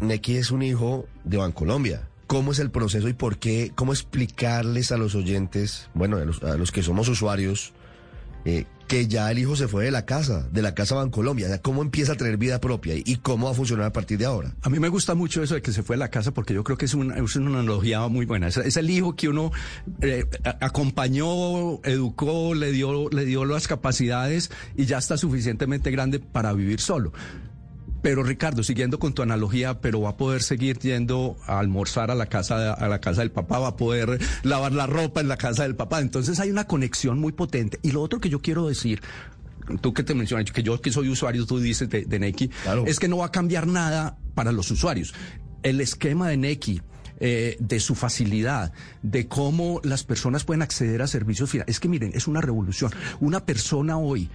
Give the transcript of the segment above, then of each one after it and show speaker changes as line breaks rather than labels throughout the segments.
Neki.
Es un hijo de Bancolombia. ¿Cómo es el proceso y por qué? ¿Cómo explicarles a los oyentes, bueno, a los, que somos usuarios, eh, que ya el hijo se fue de la casa, de la casa Bancolombia? O ¿Cómo empieza a tener vida propia y cómo va a funcionar a partir de ahora?
A mí me gusta mucho eso de que se fue de la casa porque yo creo que es una, es una analogía muy buena. Es, es el hijo que uno eh, acompañó, educó, le dio, le dio las capacidades y ya está suficientemente grande para vivir solo. Pero Ricardo, siguiendo con tu analogía, pero va a poder seguir yendo a almorzar a la casa a la casa del papá, va a poder lavar la ropa en la casa del papá. Entonces hay una conexión muy potente. Y lo otro que yo quiero decir, tú que te mencionas, que yo que soy usuario, tú dices de, de Neki,
Claro.
es que no va a cambiar nada para los usuarios. El esquema de Neki, eh, de su facilidad, de cómo las personas pueden acceder a servicios. Es que miren, es una revolución. Una persona hoy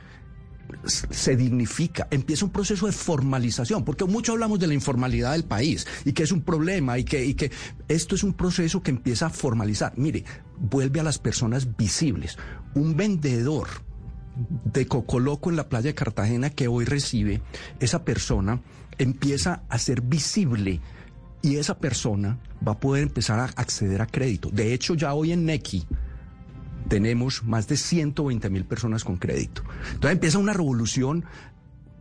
se dignifica, empieza un proceso de formalización, porque mucho hablamos de la informalidad del país y que es un problema y que, y que esto es un proceso que empieza a formalizar. Mire, vuelve a las personas visibles. Un vendedor de Cocoloco en la playa de Cartagena que hoy recibe, esa persona empieza a ser visible y esa persona va a poder empezar a acceder a crédito. De hecho, ya hoy en Neki tenemos más de 120 mil personas con crédito. Entonces empieza una revolución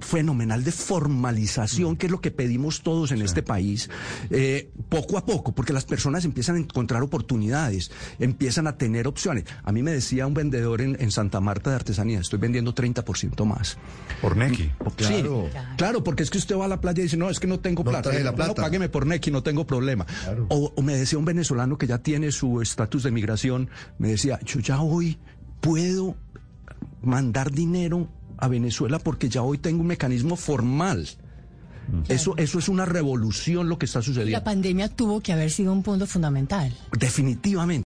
fenomenal de formalización, que es lo que pedimos todos en este país, eh, poco a poco, porque las personas empiezan a encontrar oportunidades, empiezan a tener opciones. A mí me decía un vendedor en, en Santa Marta de artesanía, estoy vendiendo 30% más.
Por Neki.
Claro.
Sí, claro, porque es que usted va a la playa y dice, no, es que no tengo
No
plata.
la
No,
plata.
págueme por Neki, no tengo problema.
Claro.
O, o me decía un venezolano que ya tiene su estatus de migración, me decía, yo ya hoy puedo mandar dinero a Venezuela porque ya hoy tengo un mecanismo formal. Eso, eso es una revolución lo que está
La
sucediendo.
pandemia tuvo que haber sido un punto fundamental.
Definitivamente.